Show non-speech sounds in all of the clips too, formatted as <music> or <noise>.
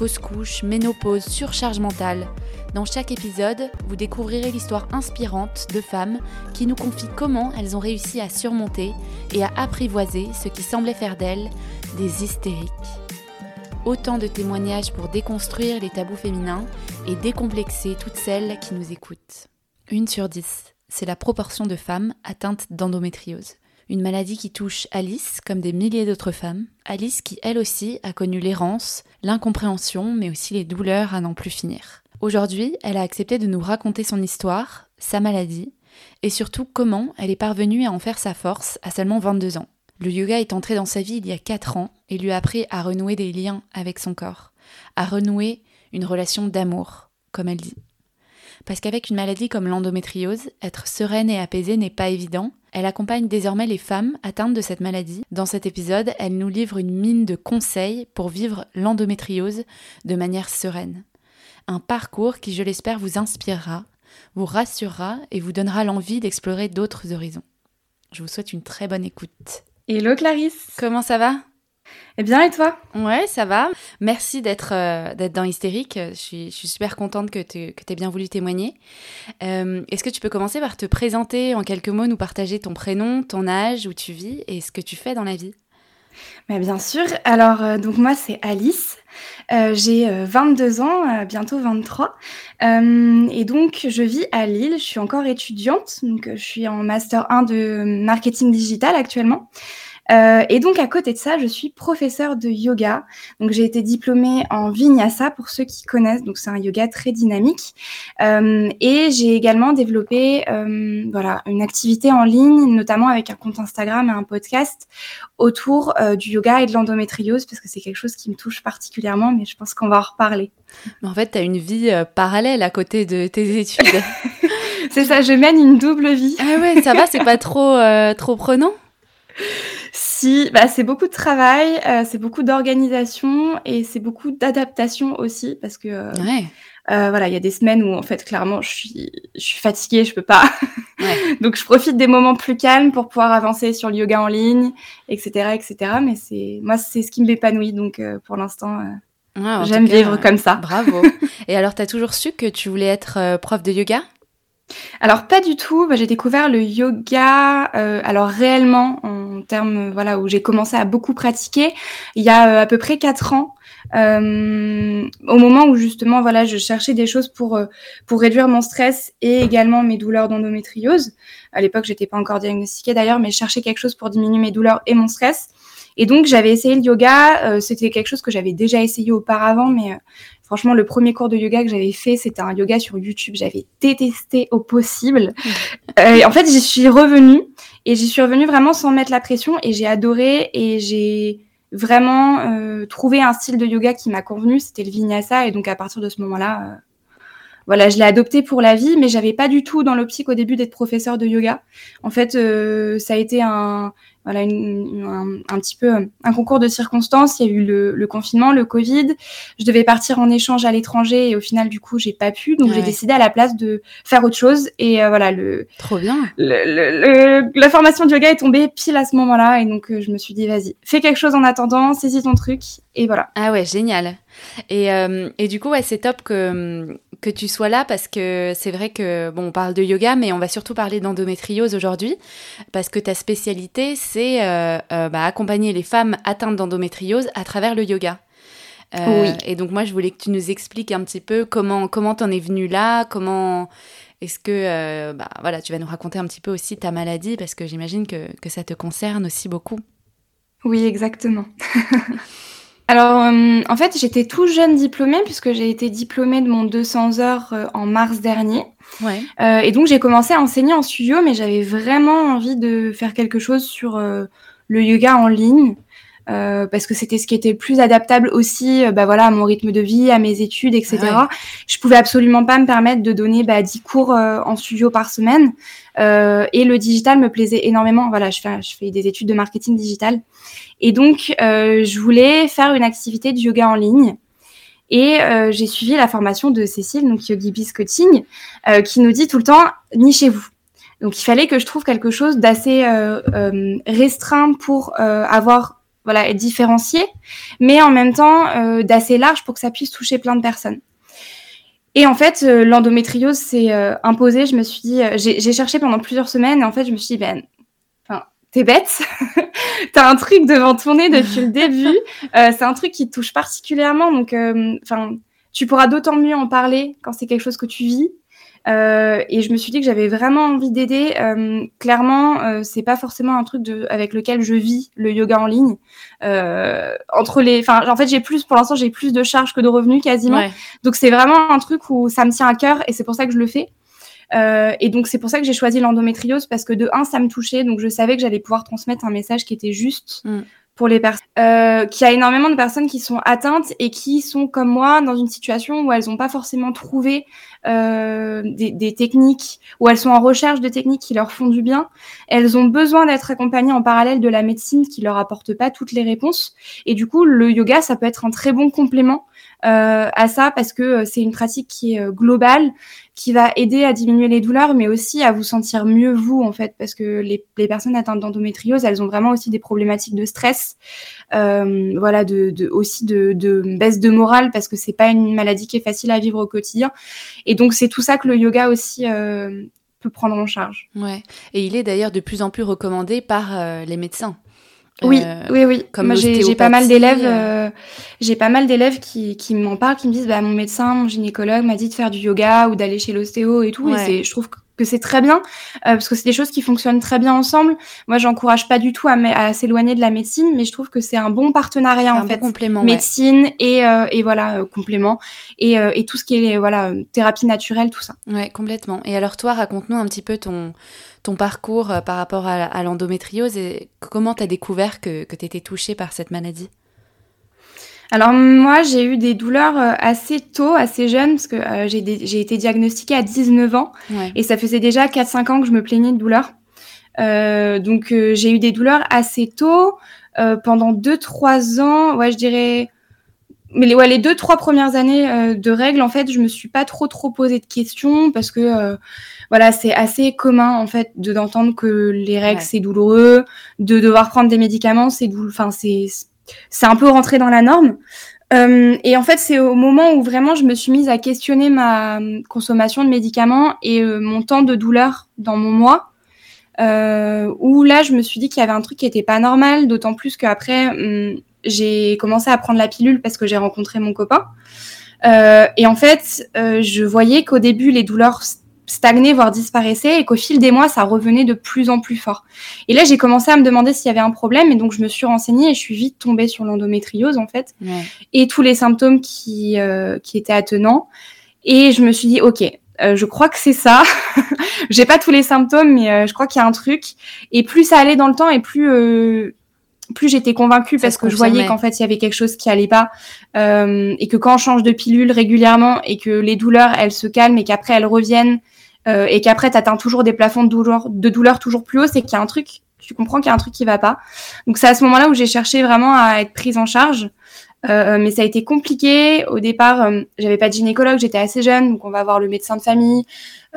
fausse couche, ménopause, surcharge mentale. Dans chaque épisode, vous découvrirez l'histoire inspirante de femmes qui nous confient comment elles ont réussi à surmonter et à apprivoiser ce qui semblait faire d'elles des hystériques. Autant de témoignages pour déconstruire les tabous féminins et décomplexer toutes celles qui nous écoutent. Une sur dix, c'est la proportion de femmes atteintes d'endométriose une maladie qui touche Alice comme des milliers d'autres femmes. Alice qui, elle aussi, a connu l'errance, l'incompréhension, mais aussi les douleurs à n'en plus finir. Aujourd'hui, elle a accepté de nous raconter son histoire, sa maladie, et surtout comment elle est parvenue à en faire sa force à seulement 22 ans. Le yoga est entré dans sa vie il y a 4 ans et lui a appris à renouer des liens avec son corps, à renouer une relation d'amour, comme elle dit. Parce qu'avec une maladie comme l'endométriose, être sereine et apaisée n'est pas évident, elle accompagne désormais les femmes atteintes de cette maladie. Dans cet épisode, elle nous livre une mine de conseils pour vivre l'endométriose de manière sereine. Un parcours qui, je l'espère, vous inspirera, vous rassurera et vous donnera l'envie d'explorer d'autres horizons. Je vous souhaite une très bonne écoute. Hello Clarisse Comment ça va? Eh bien, et toi? Ouais, ça va. Merci d'être euh, d'être dans Hystérique. Je suis, je suis super contente que tu que aies bien voulu témoigner. Euh, Est-ce que tu peux commencer par te présenter en quelques mots, nous partager ton prénom, ton âge, où tu vis et ce que tu fais dans la vie? Mais Bien sûr. Alors, euh, donc moi, c'est Alice. Euh, J'ai 22 ans, bientôt 23. et donc, je vis à Lille. Je suis encore étudiante. Donc, je suis en Master 1 de marketing digital actuellement. Euh, et donc à côté de ça, je suis professeure de yoga. Donc j'ai été diplômée en Vinyasa pour ceux qui connaissent. Donc c'est un yoga très dynamique. Euh, et j'ai également développé euh, voilà une activité en ligne, notamment avec un compte Instagram et un podcast autour du yoga et de l'endométriose parce que c'est quelque chose qui me touche particulièrement. Mais je pense qu'on va en reparler. En fait, tu as une vie parallèle à côté de tes études. <laughs> c'est ça, je mène une double vie. Ah ouais, ça va, c'est pas trop trop prenant? Si, bah, c'est beaucoup de travail, euh, c'est beaucoup d'organisation et c'est beaucoup d'adaptation aussi parce que euh, ouais. euh, voilà, il y a des semaines où en fait clairement je suis je suis fatiguée, je peux pas. Ouais. <laughs> Donc je profite des moments plus calmes pour pouvoir avancer sur le yoga en ligne, etc., etc. Mais c'est moi c'est ce qui m'épanouit donc pour l'instant. Ouais, J'aime vivre comme ça. Bravo. <laughs> Et alors, tu as toujours su que tu voulais être prof de yoga? Alors pas du tout. Bah, j'ai découvert le yoga. euh, alors réellement en termes voilà où j'ai commencé à beaucoup pratiquer il y a euh, à peu près quatre ans. euh, au moment où justement voilà je cherchais des choses pour pour réduire mon stress et également mes douleurs d'endométriose. À l'époque j'étais pas encore diagnostiquée d'ailleurs mais je cherchais quelque chose pour diminuer mes douleurs et mon stress. Et donc j'avais essayé le yoga. C'était quelque chose que j'avais déjà essayé auparavant mais Franchement, le premier cours de yoga que j'avais fait, c'était un yoga sur YouTube. J'avais détesté au possible. <laughs> Euh, en fait, j'y suis revenue et j'y suis revenue vraiment sans mettre la pression et j'ai adoré et j'ai vraiment euh, trouvé un style de yoga qui m'a convenu. C'était le vinyasa et donc à partir de ce moment-là, euh, voilà, je l'ai adopté pour la vie, mais j'avais pas du tout dans l'optique au début d'être professeur de yoga. En fait, ça a été un voilà une- un, un petit peu euh, un concours de circonstances. Il y a eu le, le confinement, le Covid. Je devais partir en échange à l'étranger et au final, du coup, j'ai pas pu. Donc, j'ai décidé à la place de faire autre chose. Et euh, voilà, le, Trop bien. le, le- le- la formation de yoga est tombée pile à ce moment-là. Et donc, euh, je me suis dit, vas-y, fais quelque chose en attendant, saisis ton truc. Et voilà. Ah ouais, génial. Et, euh, et du coup, ouais, c'est top que, que tu sois là parce que c'est vrai que, bon, on parle de yoga, mais on va surtout parler d'endométriose aujourd'hui parce que ta spécialité, c'est euh, euh, bah, accompagner les femmes atteintes d'endométriose à travers le yoga. Euh, Oui. Et donc, moi, je voulais que tu nous expliques un petit peu comment comment t'en es venue là, comment est-ce que, bah, voilà, tu vas nous raconter un petit peu aussi ta maladie parce que j'imagine que, que ça te concerne aussi beaucoup. Oui, exactement. <laughs> Alors, euh, en fait, j'étais tout jeune diplômée puisque j'ai été diplômée de mon 200 heures euh, en mars dernier. Ouais. Euh, et donc, j'ai commencé à enseigner en studio, mais j'avais vraiment envie de faire quelque chose sur le yoga en ligne. parce que c'était ce qui était le plus adaptable aussi, bah voilà, à mon rythme de vie, à mes études, etc. Ah je pouvais absolument pas me permettre de donner bah, 10 cours en studio par semaine. et le digital me plaisait énormément. Voilà, je fais, je fais des études de marketing digital. Et donc, je voulais faire une activité de yoga en ligne. Et j'ai suivi la formation de Cécile, donc Yogi Biz Coaching, qui nous dit tout le temps, nichez-vous. Donc il fallait que je trouve quelque chose d'assez euh, euh, restreint pour euh, avoir voilà être différencié, mais en même temps d'assez large pour que ça puisse toucher plein de personnes. Et en fait, l'endométriose s'est imposée. Je me suis dit, j'ai cherché pendant plusieurs semaines. Et en fait, je me suis dit, ben, t'es bête. <laughs> T'as un truc devant ton nez depuis le début. <laughs> c'est un truc qui te touche particulièrement. Donc, enfin, tu pourras d'autant mieux en parler quand c'est quelque chose que tu vis. Euh, et je me suis dit que j'avais vraiment envie d'aider. Euh, clairement, euh, c'est pas forcément un truc de, avec lequel je vis le yoga en ligne. Euh, entre les, enfin, en fait, j'ai plus, pour l'instant, j'ai plus de charges que de revenus quasiment. Donc c'est vraiment un truc où ça me tient à cœur et c'est pour ça que je le fais. Euh, et donc c'est pour ça que j'ai choisi l'endométriose parce que de un, ça me touchait, donc je savais que j'allais pouvoir transmettre un message qui était juste. Mm pour les personnes, euh, qu'il y a énormément de personnes qui sont atteintes et qui sont comme moi dans une situation où elles n'ont pas forcément trouvé euh, des, des, techniques, où elles sont en recherche de techniques qui leur font du bien. Elles ont besoin d'être accompagnées en parallèle de la médecine qui leur apporte pas toutes les réponses. Et du coup, le yoga, ça peut être un très bon complément à ça parce que euh, c'est une pratique qui est euh, globale, qui va aider à diminuer les douleurs, mais aussi à vous sentir mieux vous en fait, parce que les, les personnes atteintes d'endométriose, elles ont vraiment aussi des problématiques de stress, euh, voilà, de, de aussi de, de, baisse de morale parce que c'est pas une maladie qui est facile à vivre au quotidien. Et donc c'est tout ça que le yoga aussi euh, peut prendre en charge. Ouais. Et il est d'ailleurs de plus en plus recommandé par les médecins. Oui, euh, oui, oui. Comme Moi, j'ai pas mal d'élèves, euh. Euh, j'ai pas mal d'élèves qui, qui m'en parlent, qui me disent, bah, mon médecin, mon gynécologue m'a dit de faire du yoga ou d'aller chez l'ostéo et tout. Et c'est, je trouve que c'est très bien parce que c'est des choses qui fonctionnent très bien ensemble. Moi, j'encourage pas du tout à, à s'éloigner de la médecine, mais je trouve que c'est un bon partenariat en fait. Complément, médecine et, et voilà complément et, et tout ce qui est voilà thérapie naturelle, tout ça. Ouais, complètement. Et alors toi, raconte-nous un petit peu ton ton parcours euh, par rapport à, l'endométriose et comment tu as découvert que, que tu étais touchée par cette maladie? Alors moi, j'ai eu des douleurs euh, assez tôt, assez jeune, parce que euh, j'ai été diagnostiquée à 19 ans, et ça faisait déjà 4-5 ans que je me plaignais de douleurs. donc j'ai eu des douleurs assez tôt, pendant 2-3 ans, ouais, je dirais mais les, ouais, les deux, trois premières années euh, de règles, en fait, je me suis pas trop, trop posé de questions parce que, euh, voilà, c'est assez commun, en fait, de d'entendre que les règles, c'est douloureux, de devoir prendre des médicaments, c'est enfin, c'est, c'est un peu rentré dans la norme. Euh, et en fait, c'est au moment où vraiment je me suis mise à questionner ma consommation de médicaments et mon temps de douleur dans mon mois, où là, je me suis dit qu'il y avait un truc qui était pas normal, d'autant plus qu'après, hum, j'ai commencé à prendre la pilule parce que j'ai rencontré mon copain. Euh, et en fait, euh, je voyais qu'au début, les douleurs stagnaient, voire disparaissaient, et qu'au fil des mois, ça revenait de plus en plus fort. Et là, j'ai commencé à me demander s'il y avait un problème, et donc je me suis renseignée et je suis vite tombée sur l'endométriose, en fait, et tous les symptômes qui, euh, qui étaient attenants. Et je me suis dit, ok, euh, je crois que c'est ça. <laughs> j'ai pas tous les symptômes, mais euh, je crois qu'il y a un truc. Et plus ça allait dans le temps, et plus plus j'étais convaincue parce que je voyais qu'en fait il y avait quelque chose qui allait pas euh, et que quand on change de pilule régulièrement et que les douleurs elles se calment et qu'après elles reviennent euh, et qu'après tu atteins toujours des plafonds de douleur, de douleur toujours plus hauts, c'est qu'il y a un truc, tu comprends qu'il y a un truc qui va pas. Donc c'est à ce moment-là où j'ai cherché vraiment à être prise en charge. Euh, mais ça a été compliqué. Au départ, euh, j'avais pas de gynécologue, j'étais assez jeune, donc on va voir le médecin de famille,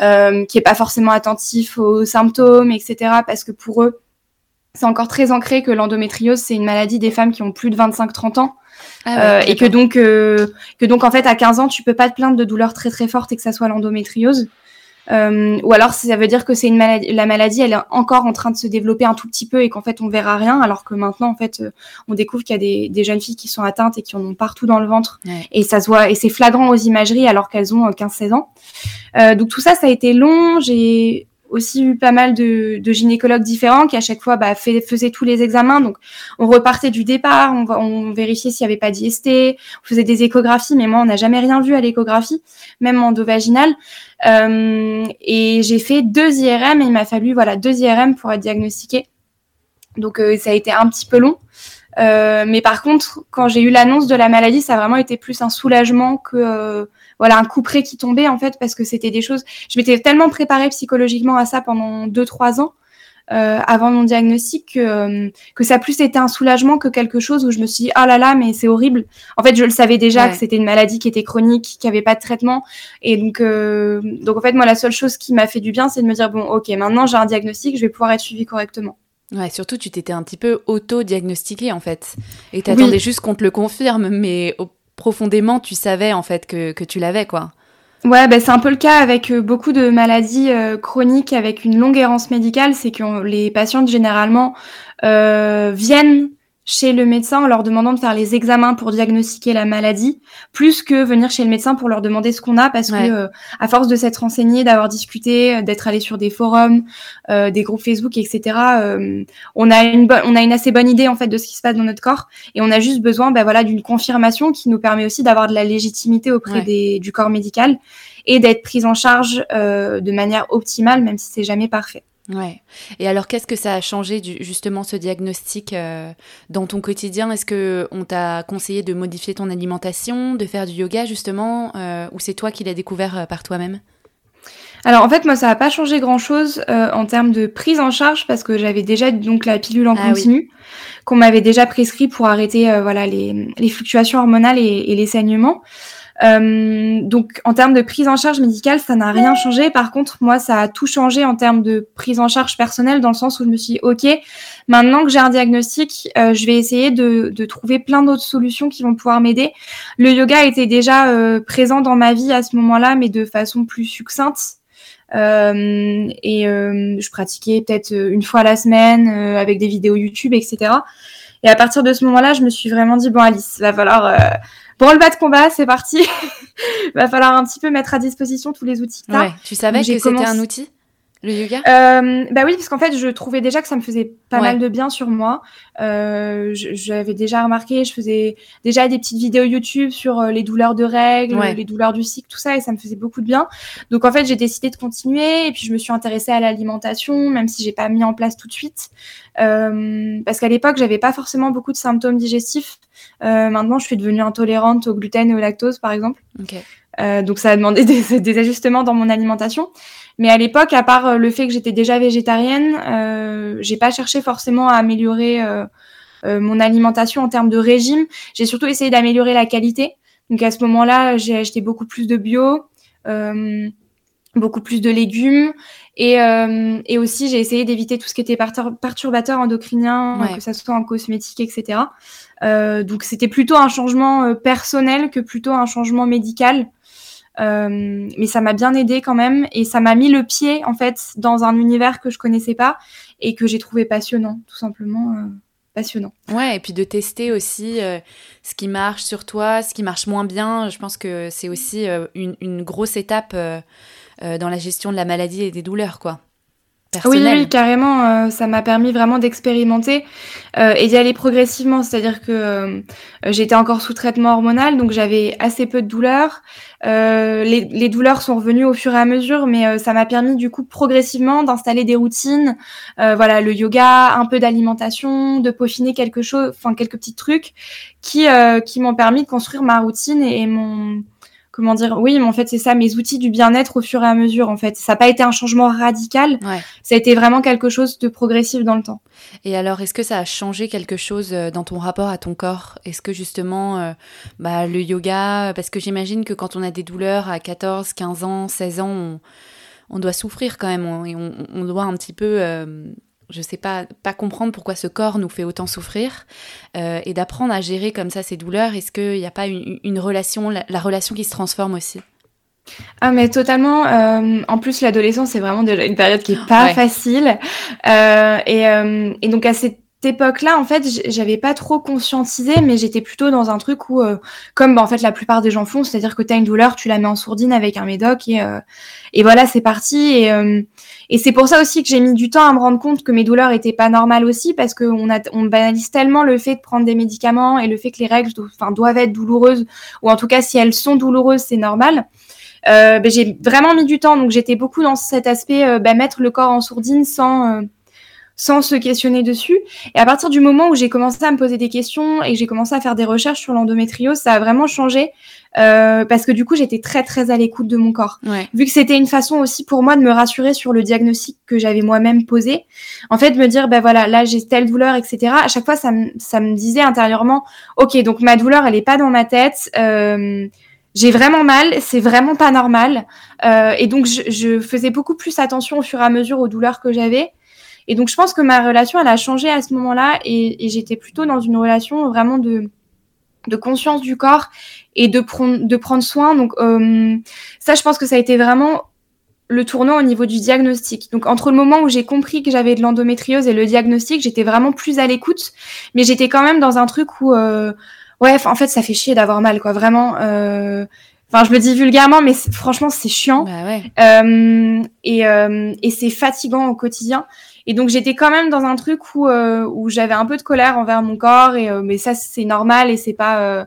euh, qui est pas forcément attentif aux symptômes, etc. Parce que pour eux, c'est encore très ancré que l'endométriose, c'est une maladie des femmes qui ont plus de 25-30 ans. Ah euh, et que donc, euh, que donc, en fait, à 15 ans, tu peux pas te plaindre de douleurs très très fortes et que ça soit l'endométriose. Euh, ou alors, ça veut dire que c'est une maladie, la maladie, elle est encore en train de se développer un tout petit peu et qu'en fait, on verra rien, alors que maintenant, en fait, on découvre qu'il y a des, des, jeunes filles qui sont atteintes et qui en ont partout dans le ventre. Et ça se voit, et c'est flagrant aux imageries alors qu'elles ont 15-16 ans. donc tout ça, ça a été long. J'ai aussi eu pas mal de, gynécologues différents qui à chaque fois bah, faisaient tous les examens. Donc on repartait du départ, on, vérifiait s'il n'y avait pas d'IST, on faisait des échographies, mais moi on n'a jamais rien vu à l'échographie, même endovaginale. Euh, et j'ai fait deux IRM et il m'a fallu voilà deux IRM pour être diagnostiquée. Donc euh, ça a été un petit peu long. mais par contre, quand j'ai eu l'annonce de la maladie, ça a vraiment été plus un soulagement que voilà un coup près qui tombait en fait parce que c'était des choses. Je m'étais tellement préparée psychologiquement à ça pendant deux trois ans euh, avant mon diagnostic que, euh, que ça a plus été un soulagement que quelque chose où je me suis dit ah là là mais c'est horrible. En fait je le savais déjà que c'était une maladie qui était chronique, qui avait pas de traitement et donc euh, donc en fait moi la seule chose qui m'a fait du bien c'est de me dire bon ok maintenant j'ai un diagnostic je vais pouvoir être suivi correctement. Ouais, surtout tu t'étais un petit peu auto-diagnostiqué en fait et t'attendais juste qu'on te le confirme mais profondément tu savais en fait que, que tu l'avais quoi. Ouais, bah, c'est un peu le cas avec euh, beaucoup de maladies euh, chroniques avec une longue errance médicale, c'est que les patientes généralement euh, viennent chez le médecin en leur demandant de faire les examens pour diagnostiquer la maladie, plus que venir chez le médecin pour leur demander ce qu'on a, parce que euh, à force de s'être renseigné, d'avoir discuté, euh, d'être allé sur des forums, euh, des groupes Facebook, etc., on a une on a une assez bonne idée en fait de ce qui se passe dans notre corps, et on a juste besoin, ben voilà, d'une confirmation qui nous permet aussi d'avoir de la légitimité auprès des, du corps médical et d'être prise en charge de manière optimale, même si c'est jamais parfait. Ouais. Et alors, qu'est-ce que ça a changé du, justement ce diagnostic euh, dans ton quotidien? Est-ce que on t'a conseillé de modifier ton alimentation, de faire du yoga justement, euh, ou c'est toi qui l'as découvert euh, par toi-même? Alors en fait moi ça n'a pas changé grand chose en termes de prise en charge parce que j'avais déjà donc la pilule en ah continu qu'on m'avait déjà prescrit pour arrêter voilà les, les, fluctuations hormonales et, et les saignements. Euh, donc en termes de prise en charge médicale, ça n'a rien changé. Par contre, moi, ça a tout changé en termes de prise en charge personnelle, dans le sens où je me suis dit, ok, maintenant que j'ai un diagnostic, euh, je vais essayer de, de trouver plein d'autres solutions qui vont pouvoir m'aider. Le yoga était déjà euh, présent dans ma vie à ce moment-là, mais de façon plus succincte. Euh, et euh, je pratiquais peut-être une fois la semaine avec des vidéos YouTube, etc. Et à partir de ce moment-là, je me suis vraiment dit bon Alice, va falloir Bon, le bas de combat, c'est parti. <laughs> Va falloir un petit peu mettre à disposition tous les outils. Ouais, tu savais que c'était un outil? Le yoga? Euh, Bah oui, parce qu'en fait, je trouvais déjà que ça me faisait pas mal de bien sur moi. Euh, J'avais déjà remarqué, je faisais déjà des petites vidéos YouTube sur euh, les douleurs de règles, les douleurs du cycle, tout ça, et ça me faisait beaucoup de bien. Donc en fait, j'ai décidé de continuer, et puis je me suis intéressée à l'alimentation, même si j'ai pas mis en place tout de suite, euh, parce qu'à l'époque, j'avais pas forcément beaucoup de symptômes digestifs. Euh, maintenant, je suis devenue intolérante au gluten et au lactose, par exemple. Euh, donc ça a demandé <laughs> des, des, ajustements dans mon alimentation. Mais à l'époque, à part euh, le fait que j'étais déjà végétarienne, euh, j'ai pas cherché forcément à améliorer euh, euh, mon alimentation en termes de régime. J'ai surtout essayé d'améliorer la qualité. Donc à ce moment-là, j'ai acheté beaucoup plus de bio, euh, beaucoup plus de légumes, et, et aussi j'ai essayé d'éviter tout ce qui était perturbateur endocrinien, que ça soit en cosmétique, etc. donc c'était plutôt un changement personnel que plutôt un changement médical. Euh, mais ça m'a bien aidé quand même et ça m'a mis le pied en fait dans un univers que je connaissais pas et que j'ai trouvé passionnant, tout simplement euh, passionnant. Ouais, et puis de tester aussi euh, ce qui marche sur toi, ce qui marche moins bien. Je pense que c'est aussi une, une, grosse étape dans la gestion de la maladie et des douleurs, quoi. Oui, carrément, euh, ça m'a permis vraiment d'expérimenter euh, et d'y aller progressivement. C'est-à-dire que euh, j'étais encore sous traitement hormonal, donc j'avais assez peu de douleurs. Les, les, douleurs sont revenues au fur et à mesure, mais ça m'a permis du coup progressivement d'installer des routines, voilà, le yoga, un peu d'alimentation, de peaufiner quelque chose, enfin quelques petits trucs qui qui m'ont permis de construire ma routine et mon comment dire oui mais en fait c'est ça mes outils du bien-être au fur et à mesure en fait. Ça n'a pas été un changement radical. Ça a été vraiment quelque chose de progressif dans le temps. Et alors est-ce que ça a changé quelque chose euh, dans ton rapport à ton corps? Est-ce que justement euh, bah, le yoga parce que j'imagine que quand on a des douleurs à 14 15 ans 16 ans on, doit souffrir quand même on, et on, doit un petit peu euh, je sais pas, pas comprendre pourquoi ce corps nous fait autant souffrir euh, et d'apprendre à gérer comme ça ces douleurs. Est-ce qu'il n'y a pas une, relation, la, relation qui se transforme aussi? Ah mais totalement. Euh, en plus l'adolescence c'est vraiment déjà une période qui est pas facile euh, et, et, donc à cette époque-là, en fait, j'avais pas trop conscientisé, mais j'étais plutôt dans un truc où, euh, comme bah, en fait la plupart des gens font, c'est-à-dire que tu as une douleur, tu la mets en sourdine avec un médoc et, euh, et voilà, c'est parti. Et, euh, et c'est pour ça aussi que j'ai mis du temps à me rendre compte que mes douleurs étaient pas normales aussi, parce qu'on on banalise tellement le fait de prendre des médicaments et le fait que les règles, doivent être douloureuses, ou en tout cas si elles sont douloureuses, c'est normal. Ben, j'ai vraiment mis du temps, donc j'étais beaucoup dans cet aspect, ben, mettre le corps en sourdine sans sans se questionner dessus. Et à partir du moment où j'ai commencé à me poser des questions et j'ai commencé à faire des recherches sur l'endométriose, ça a vraiment changé euh, parce que du coup j'étais très très à l'écoute de mon corps. Vu que c'était une façon aussi pour moi de me rassurer sur le diagnostic que j'avais moi-même posé. En fait, me dire ben voilà là j'ai telle douleur etc. À chaque fois ça me ça me disait intérieurement ok donc ma douleur elle est pas dans ma tête. Euh, j'ai vraiment mal, c'est vraiment pas normal. Euh, et donc, je, je, faisais beaucoup plus attention au fur et à mesure aux douleurs que j'avais. Et donc, je pense que ma relation, elle a changé à ce moment-là. Et, et j'étais plutôt dans une relation vraiment de, de conscience du corps et de, de prendre soin. Donc, euh, ça, je pense que ça a été vraiment le tournant au niveau du diagnostic. Donc, entre le moment où j'ai compris que j'avais de l'endométriose et le diagnostic, j'étais vraiment plus à l'écoute. Mais j'étais quand même dans un truc où... Euh, ouais, en fait, ça fait chier d'avoir mal, quoi. Vraiment. Euh... Enfin, je le dis vulgairement, mais franchement, c'est chiant. Bah ouais. euh, et, euh, et c'est fatigant au quotidien. Et donc, j'étais quand même dans un truc où, euh, où j'avais un peu de colère envers mon corps. Et, euh, mais ça, c'est normal et c'est pas. Euh,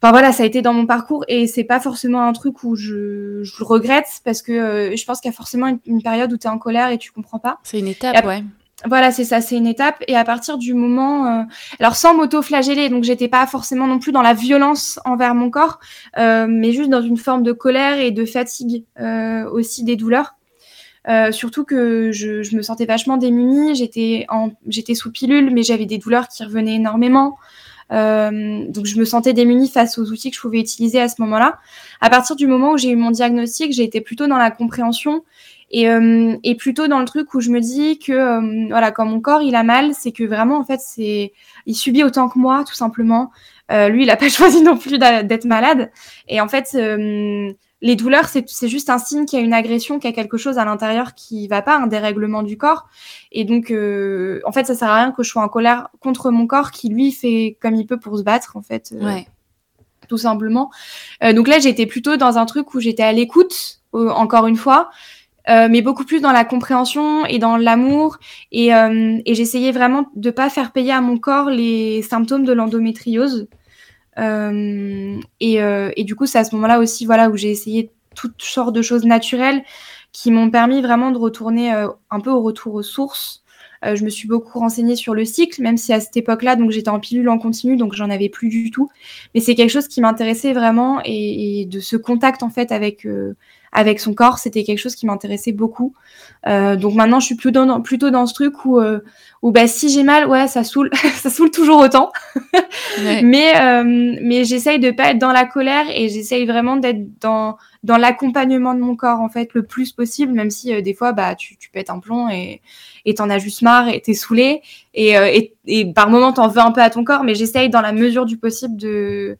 enfin voilà, ça a été dans mon parcours et c'est pas forcément un truc où je, je le regrette parce que je pense qu'il y a forcément une, une période où tu es en colère et tu comprends pas. C'est une étape, ouais. Voilà, c'est ça, c'est une étape. Et à partir du moment, euh, alors sans m'auto-flageller, donc j'étais pas forcément non plus dans la violence envers mon corps, euh, mais juste dans une forme de colère et de fatigue euh, aussi des douleurs. Euh, surtout que je, je, me sentais vachement démunie, j'étais en, j'étais sous pilule, mais j'avais des douleurs qui revenaient énormément. Euh, donc je me sentais démunie face aux outils que je pouvais utiliser à ce moment-là. À partir du moment où j'ai eu mon diagnostic, j'ai été plutôt dans la compréhension et, euh, et, plutôt dans le truc où je me dis que euh, voilà quand mon corps il a mal c'est que vraiment en fait c'est il subit autant que moi tout simplement euh, lui il a pas <laughs> choisi non plus d'être malade et en fait euh, les douleurs c'est juste un signe qu'il y a une agression qu'il y a quelque chose à l'intérieur qui va pas un dérèglement du corps et donc euh, en fait ça sert à rien que je sois en colère contre mon corps qui lui fait comme il peut pour se battre en fait ouais. tout simplement donc là j'étais plutôt dans un truc où j'étais à l'écoute encore une fois euh, mais beaucoup plus dans la compréhension et dans l'amour. Et, euh, et j'essayais vraiment de pas faire payer à mon corps les symptômes de l'endométriose. Euh, et, euh, et, du coup, c'est à ce moment-là aussi, voilà, où j'ai essayé toutes sortes de choses naturelles qui m'ont permis vraiment de retourner euh, un peu au retour aux sources. Je me suis beaucoup renseignée sur le cycle, même si à cette époque-là, donc j'étais en pilule en continu, donc j'en avais plus du tout. Mais c'est quelque chose qui m'intéressait vraiment et, et, de ce contact en fait avec avec son corps, c'était quelque chose qui m'intéressait beaucoup. Euh, donc maintenant, je suis plutôt dans, plutôt dans ce truc où, euh, où bah, si j'ai mal, ouais, ça saoule, <laughs> ça saoule toujours autant. <laughs> ouais. Mais, euh, mais j'essaye de pas être dans la colère et j'essaye vraiment d'être dans, dans l'accompagnement de mon corps, en fait, le plus possible, même si des fois, bah, tu, tu pètes un plomb et et t'en as juste marre et t'es saoulé et, et, et par moment t'en veux un peu à ton corps, mais j'essaye dans la mesure du possible de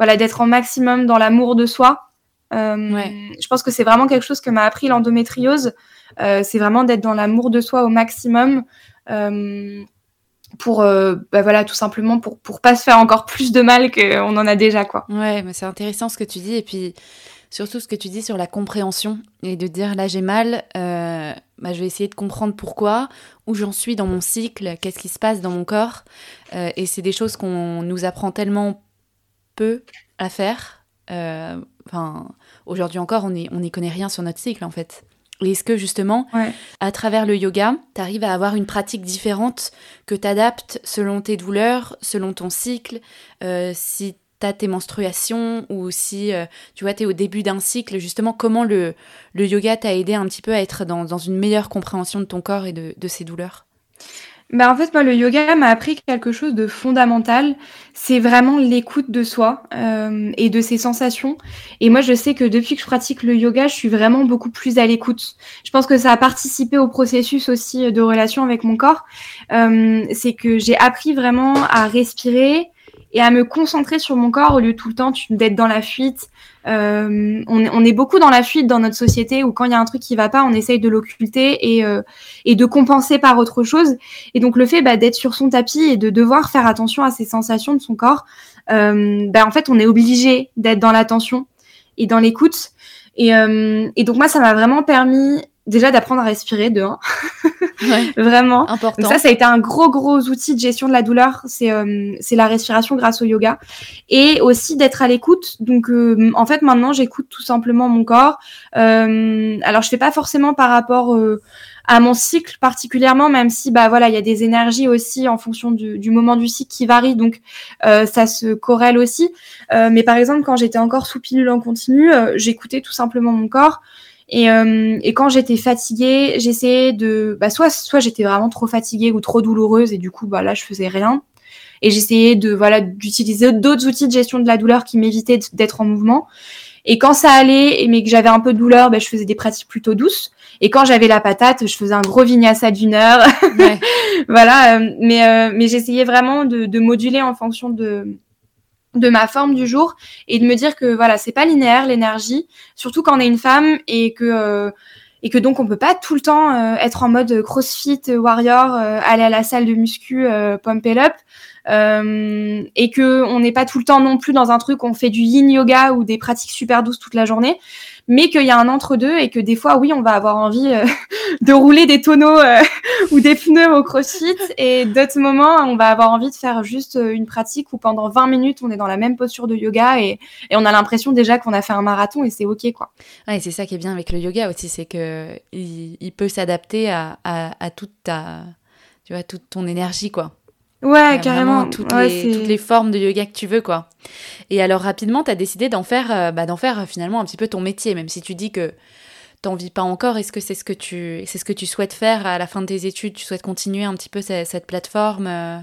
voilà d'être en maximum dans l'amour de soi euh, ouais. Je pense que c'est vraiment quelque chose que m'a appris l'endométriose. Euh, c'est vraiment d'être dans l'amour de soi au maximum. Euh, pour bah voilà tout simplement pour pour pas se faire encore plus de mal qu'on en a déjà quoi. Ouais, mais c'est intéressant ce que tu dis et puis surtout ce que tu dis sur la compréhension et de dire là j'ai mal, bah, je vais essayer de comprendre pourquoi, où j'en suis dans mon cycle, qu'est-ce qui se passe dans mon corps et c'est des choses qu'on nous apprend tellement peu à faire. Euh, Enfin, aujourd'hui encore, on n'y on connaît rien sur notre cycle en fait. Et est-ce que justement, ouais. à travers le yoga, tu arrives à avoir une pratique différente que tu adaptes selon tes douleurs, selon ton cycle, euh, si tu as tes menstruations ou si euh, tu vois, tu es au début d'un cycle, justement, comment le, le yoga t'a aidé un petit peu à être dans, dans, une meilleure compréhension de ton corps et de, de ses douleurs? Bah en fait, moi, le yoga m'a appris quelque chose de fondamental. C'est vraiment l'écoute de soi euh, et de ses sensations. Et moi, je sais que depuis que je pratique le yoga, je suis vraiment beaucoup plus à l'écoute. Je pense que ça a participé au processus aussi de relation avec mon corps. Euh, c'est que j'ai appris vraiment à respirer et à me concentrer sur mon corps au lieu tout le temps d'être dans la fuite, euh, on, on, est beaucoup dans la fuite dans notre société où quand il y a un truc qui va pas, on essaye de l'occulter et, euh, et de compenser par autre chose. Et donc le fait bah, d'être sur son tapis et de devoir faire attention à ses sensations de son corps, euh, bah, en fait on est obligé d'être dans l'attention et dans l'écoute. Et, euh, et donc moi ça m'a vraiment permis déjà d'apprendre à respirer de un. <laughs> ouais, <laughs> vraiment. Important. Donc ça ça a été un gros gros outil de gestion de la douleur. C'est euh, c'est la respiration grâce au yoga. Et aussi d'être à l'écoute. Donc euh, en fait maintenant j'écoute tout simplement mon corps. Euh, alors je fais pas forcément par rapport à mon cycle particulièrement, même si bah voilà, il y a des énergies aussi en fonction du, du moment du cycle qui varient, donc euh, ça se corrèle aussi. Euh, mais par exemple, quand j'étais encore sous pilule en continu, euh, j'écoutais tout simplement mon corps. Et, euh, et quand j'étais fatiguée, j'essayais de, bah soit soit j'étais vraiment trop fatiguée ou trop douloureuse et du coup bah là je faisais rien. Et j'essayais de voilà d'utiliser d'autres outils de gestion de la douleur qui m'évitaient d'être en mouvement. Et quand ça allait, mais que j'avais un peu de douleur, ben, je faisais des pratiques plutôt douces. Et quand j'avais la patate, je faisais un gros vinyasa d'une heure. Ouais. <laughs> voilà. Euh, mais, euh, mais j'essayais vraiment de, de, moduler en fonction de, de ma forme du jour et de me dire que voilà, c'est pas linéaire l'énergie, surtout quand on est une femme et que euh, et que donc on peut pas tout le temps être en mode CrossFit warrior, aller à la salle de muscu, pump it up. Euh, et que on n'est pas tout le temps non plus dans un truc où on fait du yin yoga ou des pratiques super douces toute la journée, mais qu'il y a un entre-deux et que des fois, oui, on va avoir envie euh, <laughs> de rouler des tonneaux euh, <laughs> ou des pneus au crossfit et d'autres moments, on va avoir envie de faire juste une pratique où pendant 20 minutes, on est dans la même posture de yoga et, on a l'impression déjà qu'on a fait un marathon et c'est OK, quoi. Ouais, c'est ça qui est bien avec le yoga aussi, c'est que il, il peut s'adapter à toute ta, tu vois, toute ton énergie, quoi. Ouais, carrément. Toutes, les, toutes, les, formes de yoga que tu veux, quoi. Et alors, rapidement, tu as décidé d'en faire, euh, bah, d'en faire euh, finalement un petit peu ton métier, même si tu dis que t'en vis pas encore. Est-ce que c'est ce que tu, c'est ce que tu souhaites faire à la fin de tes études? Tu souhaites continuer un petit peu cette, cette plateforme euh?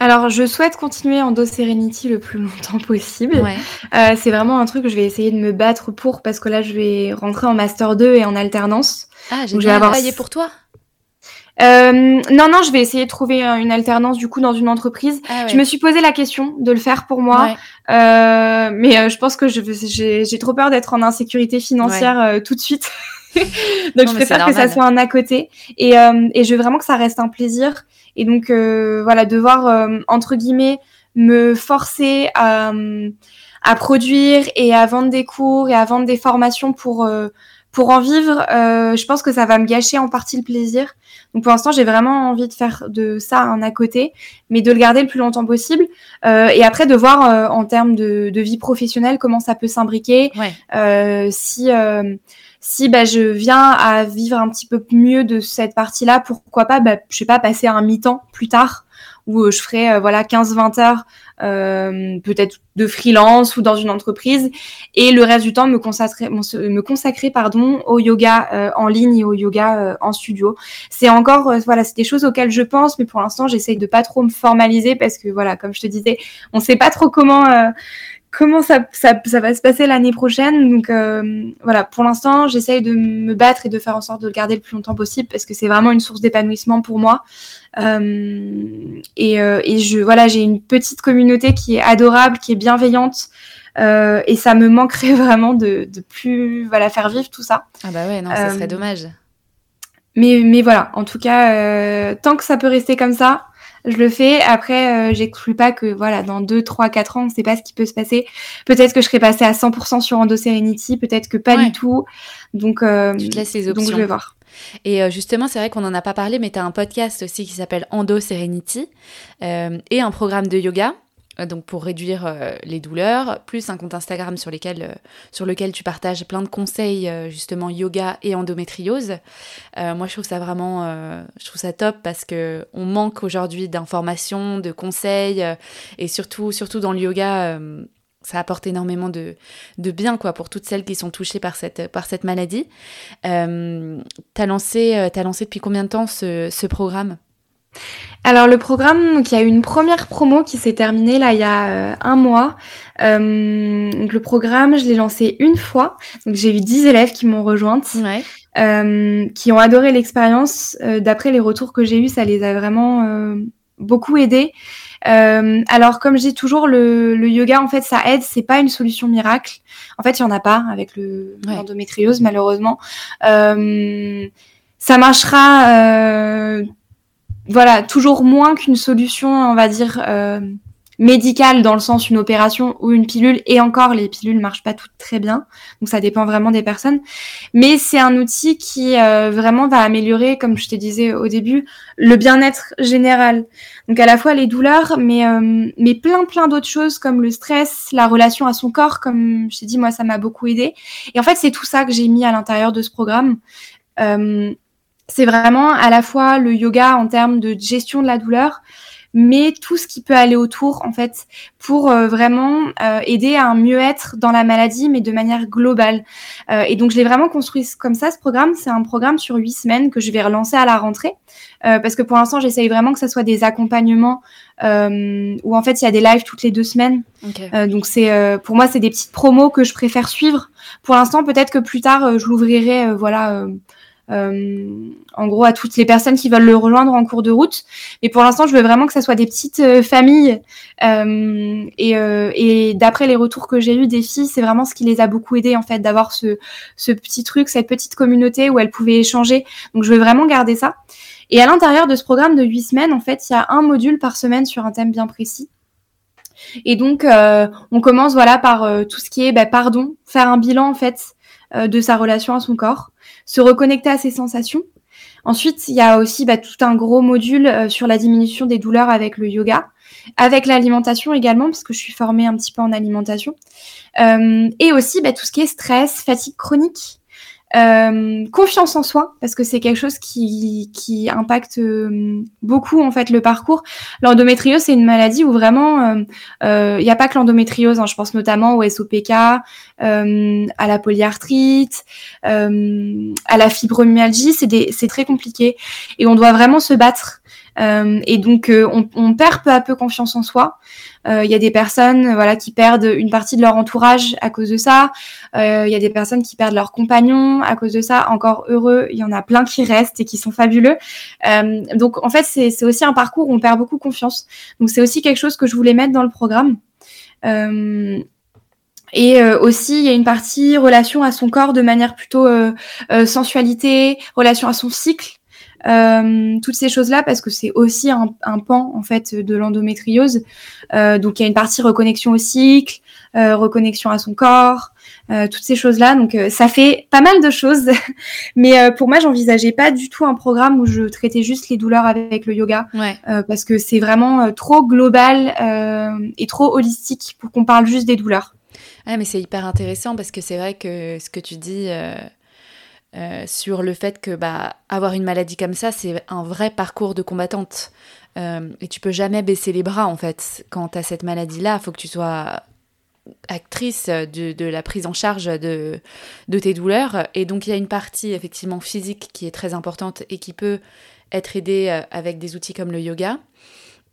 alors, je souhaite continuer en Do Serenity le plus longtemps possible. Ouais. Euh, c'est vraiment un truc que je vais essayer de me battre pour parce que là, je vais rentrer en Master 2 et en alternance. Ah, j'ai avoir... travaillé pour toi? Euh, non, non, je vais essayer de trouver une alternance du coup dans une entreprise. Ah je me suis posé la question de le faire pour moi, euh, mais euh, je pense que j'ai trop peur d'être en insécurité financière euh, tout de suite. <laughs> donc je préfère que ça soit un à côté. Et, euh, et je veux vraiment que ça reste un plaisir. Et donc voilà devoir entre guillemets me forcer à, à produire et à vendre des cours et à vendre des formations pour pour en vivre, euh, je pense que ça va me gâcher en partie le plaisir. Donc pour l'instant, j'ai vraiment envie de faire de ça un à côté, mais de le garder le plus longtemps possible. Euh, et après, de voir euh, en termes de, de, vie professionnelle comment ça peut s'imbriquer. Ouais. si si bah, je viens à vivre un petit peu mieux de cette partie-là, pourquoi pas, bah, je sais pas, passer un mi-temps plus tard où je ferai voilà 15-20 heures euh, peut-être de freelance ou dans une entreprise, et le reste du temps me consacrer, me consacrer pardon, au yoga euh, en ligne et au yoga euh, en studio. C'est encore, voilà, c'est des choses auxquelles je pense, mais pour l'instant, j'essaye de pas trop me formaliser parce que, voilà, comme je te disais, on sait pas trop comment comment ça, ça, ça, va se passer l'année prochaine. Donc euh, voilà, pour l'instant, j'essaye de me battre et de faire en sorte de le garder le plus longtemps possible parce que c'est vraiment une source d'épanouissement pour moi. Euh, et, euh, et, je voilà, j'ai une petite communauté qui est adorable, qui est bienveillante. Et ça me manquerait <laughs> vraiment de, de plus voilà faire vivre tout ça. Ah bah ouais, non, ça serait dommage. Mais, mais voilà, en tout cas, tant que ça peut rester comme ça, je le fais. Après, euh, j'exclus pas que voilà, dans 2, 3, 4 ans, on ne sait pas ce qui peut se passer. Peut-être que je serai passée à 100% sur Endo Serenity, peut-être que pas du tout. Donc, euh, tu te laisses les options. Donc, je vais voir. Et euh, justement, c'est vrai qu'on n'en a pas parlé, mais tu as un podcast aussi qui s'appelle Endo Serenity euh, et un programme de yoga. Euh, donc pour réduire euh, les douleurs, plus un compte Instagram sur, euh, sur lequel tu partages plein de conseils justement yoga et endométriose. moi je trouve ça vraiment, je trouve ça top parce que on manque aujourd'hui d'informations, de conseils et surtout, surtout dans le yoga. ça apporte énormément de, de bien quoi pour toutes celles qui sont touchées par cette, par cette maladie. T'as lancé, as lancé depuis combien de temps ce, ce programme? Alors le programme, donc il y a eu une première promo qui s'est terminée là il y a euh, un mois. Euh, donc le programme, je l'ai lancé une fois. Donc j'ai eu 10 élèves qui m'ont rejointe, euh, qui ont adoré l'expérience. D'après les retours que j'ai eus, ça les a vraiment beaucoup aidés. alors comme je dis toujours, le, le, yoga en fait ça aide, c'est pas une solution miracle. En fait, il y en a pas avec le l'endométriose malheureusement. ça marchera voilà, toujours moins qu'une solution, on va dire, euh, médicale dans le sens une opération ou une pilule. Et encore, les pilules marchent pas toutes très bien, donc ça dépend vraiment des personnes. Mais c'est un outil qui euh, vraiment va améliorer, comme je te disais au début, le bien-être général. Donc à la fois les douleurs, mais euh, mais plein plein d'autres choses comme le stress, la relation à son corps, comme je t'ai dit, moi ça m'a beaucoup aidé. Et en fait, c'est tout ça que j'ai mis à l'intérieur de ce programme. Euh, c'est vraiment à la fois le yoga en termes de gestion de la douleur, mais tout ce qui peut aller autour en fait pour euh, vraiment euh, aider à un mieux-être dans la maladie mais de manière globale. Euh, et donc je l'ai vraiment construit comme ça ce programme. C'est un programme sur huit semaines que je vais relancer à la rentrée parce que pour l'instant j'essaye vraiment que ce soit des accompagnements où en fait il y a des lives toutes les deux semaines. Donc c'est pour moi c'est des petites promos que je préfère suivre. Pour l'instant peut-être que plus tard je l'ouvrirai voilà euh, en gros à toutes les personnes qui veulent le rejoindre en cours de route. Mais pour l'instant, je veux vraiment que ça soit des petites euh, familles. Euh, et, et d'après les retours que j'ai eu des filles, c'est vraiment ce qui les a beaucoup aidées en fait d'avoir ce, ce petit truc, cette petite communauté où elles pouvaient échanger. Donc je veux vraiment garder ça. Et à l'intérieur de ce programme de huit semaines, en fait, il y a un module par semaine sur un thème bien précis. Et donc, on commence voilà par tout ce qui est bah, pardon, faire un bilan en fait de sa relation à son corps se reconnecter à ses sensations. Ensuite, il y a aussi bah, tout un gros module euh, sur la diminution des douleurs avec le yoga, avec l'alimentation également, parce que je suis formée un petit peu en alimentation, euh, et aussi bah, tout ce qui est stress, fatigue chronique, euh, confiance en soi, parce que c'est quelque chose qui, impacte euh, beaucoup en fait le parcours. L'endométriose, c'est une maladie où vraiment, il euh, n'y a pas que l'endométriose. Hein, je pense notamment au SOPK, à la polyarthrite, à la fibromyalgie. C'est très compliqué et on doit vraiment se battre. et donc, on, on, perd peu à peu confiance en soi. Euh, il y a des personnes voilà qui perdent une partie de leur entourage à cause de ça. Euh, il y a des personnes qui perdent leurs compagnons à cause de ça. Encore heureux, il y en a plein qui restent et qui sont fabuleux. Euh, donc en fait, c'est aussi un parcours où on perd beaucoup confiance. Donc c'est aussi quelque chose que je voulais mettre dans le programme. Et aussi, il y a une partie relation à son corps de manière plutôt sensualité, relation à son cycle. Euh, toutes ces choses-là parce que c'est aussi un, pan en fait de l'endométriose. Euh, donc il y a une partie reconnexion au cycle, euh, reconnexion à son corps, toutes ces choses-là. Donc ça fait pas mal de choses, <laughs> mais pour moi j'envisageais pas du tout un programme où je traitais juste les douleurs avec le yoga, parce que c'est vraiment trop global et trop holistique pour qu'on parle juste des douleurs. Ouais, mais c'est hyper intéressant parce que c'est vrai que ce que tu dis euh, sur le fait que bah, avoir une maladie comme ça, c'est un vrai parcours de combattante. Euh, et tu peux jamais baisser les bras, en fait. Quand tu as cette maladie-là, il faut que tu sois actrice de, la prise en charge de, de, tes douleurs. Et donc, il y a une partie, effectivement, physique qui est très importante et qui peut être aidée euh, avec des outils comme le yoga.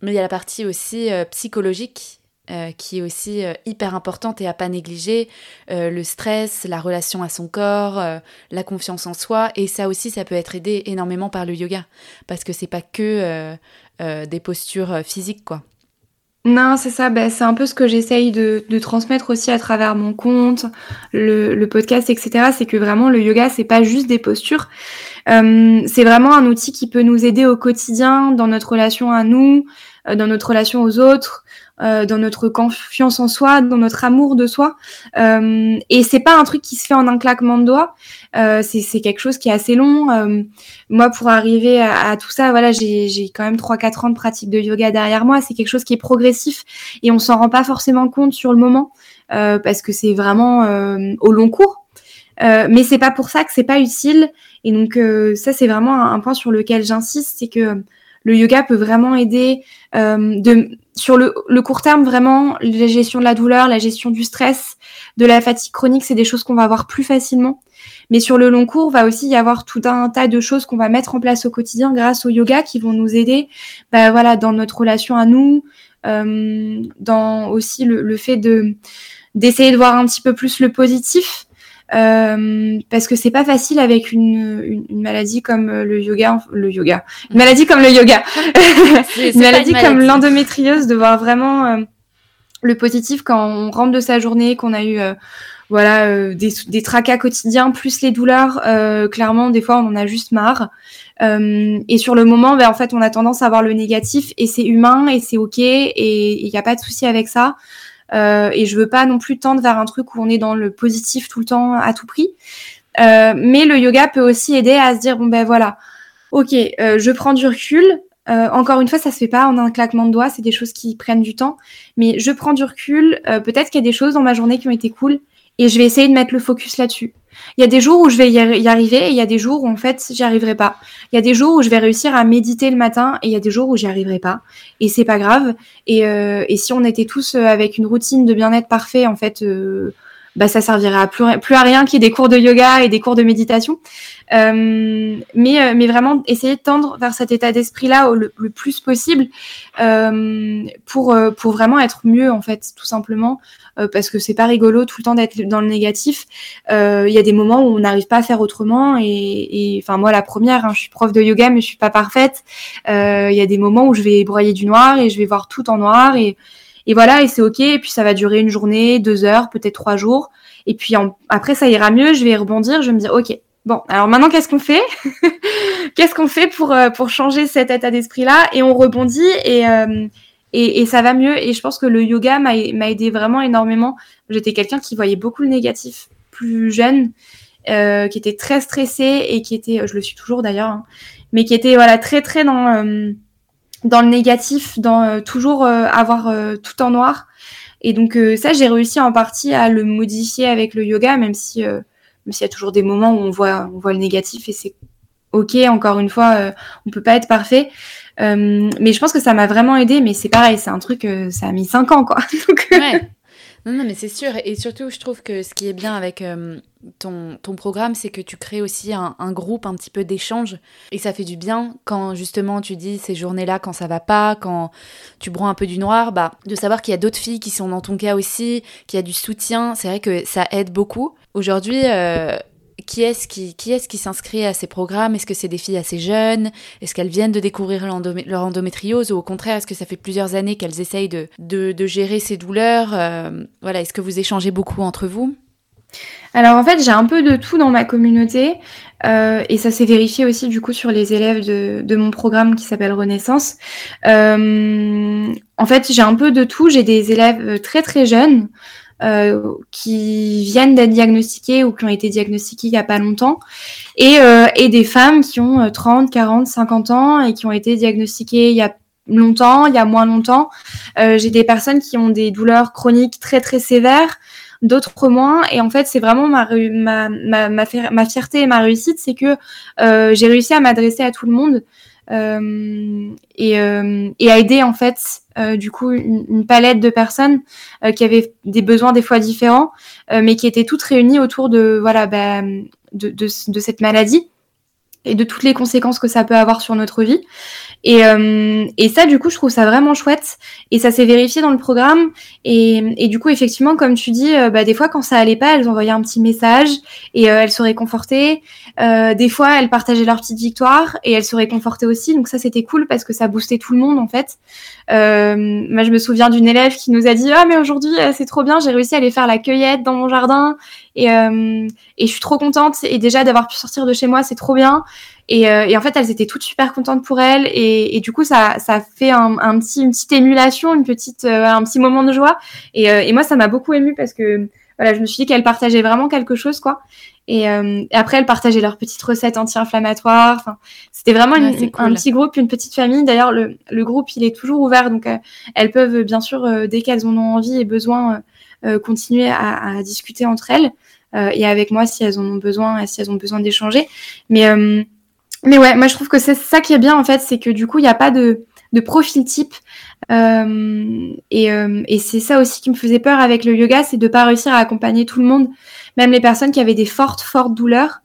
Mais il y a la partie aussi psychologique euh, qui est aussi euh, hyper importante et à pas négliger. Euh, le stress, la relation à son corps, la confiance en soi. Et ça aussi, ça peut être aidé énormément par le yoga. Parce que c'est pas que des postures physiques, quoi. Non, c'est ça. Ben, c'est un peu ce que j'essaye de, transmettre aussi à travers mon compte, le, podcast, etc. C'est que vraiment le yoga, c'est pas juste des postures. c'est vraiment un outil qui peut nous aider au quotidien dans notre relation à nous, dans notre relation aux autres, euh, dans notre confiance en soi, dans notre amour de soi. Euh, et c'est pas un truc qui se fait en un claquement de doigts. Euh, c'est quelque chose qui est assez long. Euh, moi, pour arriver à, tout ça, voilà, j'ai quand même 3-4 ans de pratique de yoga derrière moi. C'est quelque chose qui est progressif et on s'en rend pas forcément compte sur le moment parce que c'est vraiment au long cours. mais c'est pas pour ça que c'est pas utile. Et donc ça, c'est vraiment un, un, point sur lequel j'insiste, c'est que le yoga peut vraiment aider de sur le, court terme, vraiment, la gestion de la douleur, la gestion du stress, de la fatigue chronique, c'est des choses qu'on va avoir plus facilement. Mais sur le long cours, va aussi y avoir tout un tas de choses qu'on va mettre en place au quotidien grâce au yoga qui vont nous aider, bah, voilà, dans notre relation à nous, euh, dans aussi le, le fait de d'essayer de voir un petit peu plus le positif euh, parce que c'est pas facile avec une, une, maladie comme le yoga, <laughs> le yoga, une maladie comme le yoga, une, maladie comme l'endométriose, de voir vraiment euh, le positif quand on rentre de sa journée, qu'on a eu euh, voilà des, des, tracas quotidiens plus les douleurs. clairement, des fois, on en a juste marre. et sur le moment, ben, en fait, on a tendance à voir le négatif et c'est humain et c'est ok et il n'y a pas de souci avec ça. Euh, et je veux pas non plus tendre vers un truc où on est dans le positif tout le temps à tout prix. Euh, mais le yoga peut aussi aider à se dire bon ben voilà, ok, euh, je prends du recul. encore une fois, ça se fait pas en un claquement de doigts, c'est des choses qui prennent du temps. Mais je prends du recul. Peut-être qu'il y a des choses dans ma journée qui ont été cool et je vais essayer de mettre le focus là-dessus. Il y a des jours où je vais y arriver et il y a des jours où en fait j'y arriverai pas. Il y a des jours où je vais réussir à méditer le matin et il y a des jours où j'y arriverai pas. Et c'est pas grave. Et, euh, si on était tous euh, avec une routine de bien-être parfait, en fait, euh, bah ça servirait à plus, à rien qu'il y ait des cours de yoga et des cours de méditation. Euh, mais, euh, mais vraiment essayer de tendre vers cet état d'esprit-là le, plus possible euh, pour, euh, pour vraiment être mieux, en fait, tout simplement. Euh, parce que c'est pas rigolo tout le temps d'être dans le négatif. Il y a des moments où on n'arrive pas à faire autrement. Et enfin, moi, la première, hein, je suis prof de yoga, mais je suis pas parfaite. Il y a des moments où je vais broyer du noir et je vais voir tout en noir. Et, et voilà, et c'est ok. Et puis ça va durer une journée, deux heures, peut-être trois jours. Et puis après, ça ira mieux. Je vais rebondir. Je vais me dire, ok, bon, alors maintenant, qu'est-ce qu'on fait? <laughs> Qu'est-ce qu'on fait pour euh, pour changer cet état d'esprit-là? Et on rebondit et, euh, et, et ça va mieux. Et je pense que le yoga m'a aidé vraiment énormément. J'étais quelqu'un qui voyait beaucoup le négatif plus jeune, euh, qui était très stressé et qui était, je le suis toujours d'ailleurs, hein, mais qui était voilà très très dans euh, dans le négatif, dans euh, toujours euh, avoir euh, tout en noir. Et donc ça, j'ai réussi en partie à le modifier avec le yoga, même si même s'il y a toujours des moments où on voit on voit le négatif et c'est ok. Encore une fois, on peut pas être parfait. mais je pense que ça m'a vraiment aidé. Mais c'est pareil, c'est un truc, ça a mis cinq ans, quoi. <laughs> ouais. Non, non, mais c'est sûr. Et surtout, je trouve que ce qui est bien avec euh, ton, ton, programme, c'est que tu crées aussi un, groupe un petit peu d'échange. Et ça fait du bien quand justement tu dis ces journées-là, quand ça va pas, quand tu broies un peu du noir, bah, de savoir qu'il y a d'autres filles qui sont dans ton cas aussi, qu'il y a du soutien. C'est vrai que ça aide beaucoup. Aujourd'hui, euh, qui est-ce qui, est s'inscrit à ces programmes? Est-ce que c'est des filles assez jeunes? Est-ce qu'elles viennent de découvrir leur endométriose? Ou au contraire, est-ce que ça fait plusieurs années qu'elles essayent de, de, de, gérer ces douleurs? Euh, Voilà, Est-ce que vous échangez beaucoup entre vous? Alors en fait, j'ai un peu de tout dans ma communauté euh, et ça s'est vérifié aussi du coup sur les élèves de, mon programme qui s'appelle Renaissance. Euh, en fait, j'ai un peu de tout. J'ai des élèves très très jeunes, euh, qui viennent d'être diagnostiquées ou qui ont été diagnostiquées il n'y a pas longtemps, et, euh, et des femmes qui ont 30, 40, 50 ans et qui ont été diagnostiquées il y a longtemps, il y a moins longtemps. Euh, J'ai des personnes qui ont des douleurs chroniques très très sévères, d'autres moins. Et en fait, c'est vraiment ma, fierté et ma réussite, c'est que euh, j'ai réussi à m'adresser à tout le monde. Euh, et, euh, et, à aider en fait du coup une, palette de personnes qui avaient des besoins des fois différents, mais qui étaient toutes réunies autour de voilà bah, de, cette maladie et de toutes les conséquences que ça peut avoir sur notre vie. Et, euh, et ça, du coup, je trouve ça vraiment chouette. Et ça s'est vérifié dans le programme. Et, et, du coup, effectivement, comme tu dis, euh, bah, des fois, quand ça allait pas, elles envoyaient un petit message et euh, elles se réconfortaient. Euh, des fois, elles partageaient leur petite victoire et elles se réconfortaient aussi. Donc ça, c'était cool parce que ça boostait tout le monde, en fait. Moi, je me souviens d'une élève qui nous a dit, ah, mais aujourd'hui, c'est trop bien, j'ai réussi à aller faire la cueillette dans mon jardin. Et, et je suis trop contente. Et déjà, d'avoir pu sortir de chez moi, c'est trop bien. Et, euh, et, en fait, elles étaient toutes super contentes pour elle. Et, et du coup, ça, ça fait un, un, petit, une petite émulation, une petite, euh, un petit moment de joie. Et, euh, et moi, ça m'a beaucoup émue parce que voilà, je me suis dit qu'elles partageaient vraiment quelque chose, quoi. Et, et après, elles partageaient leurs petites recettes anti-inflammatoires. Enfin, c'était vraiment une, ouais, cool. un petit groupe, une petite famille. D'ailleurs, le, le, groupe, il est toujours ouvert, donc elles peuvent bien sûr, dès qu'elles en ont envie et besoin, continuer à, à, discuter entre elles. et avec moi si elles en ont besoin, si elles ont besoin d'échanger. Mais mais ouais, moi je trouve que c'est ça qui est bien en fait, c'est que du coup il n'y a pas de, profil type. Euh, et, euh, et c'est ça aussi qui me faisait peur avec le yoga, c'est de pas réussir à accompagner tout le monde, même les personnes qui avaient des fortes, fortes douleurs.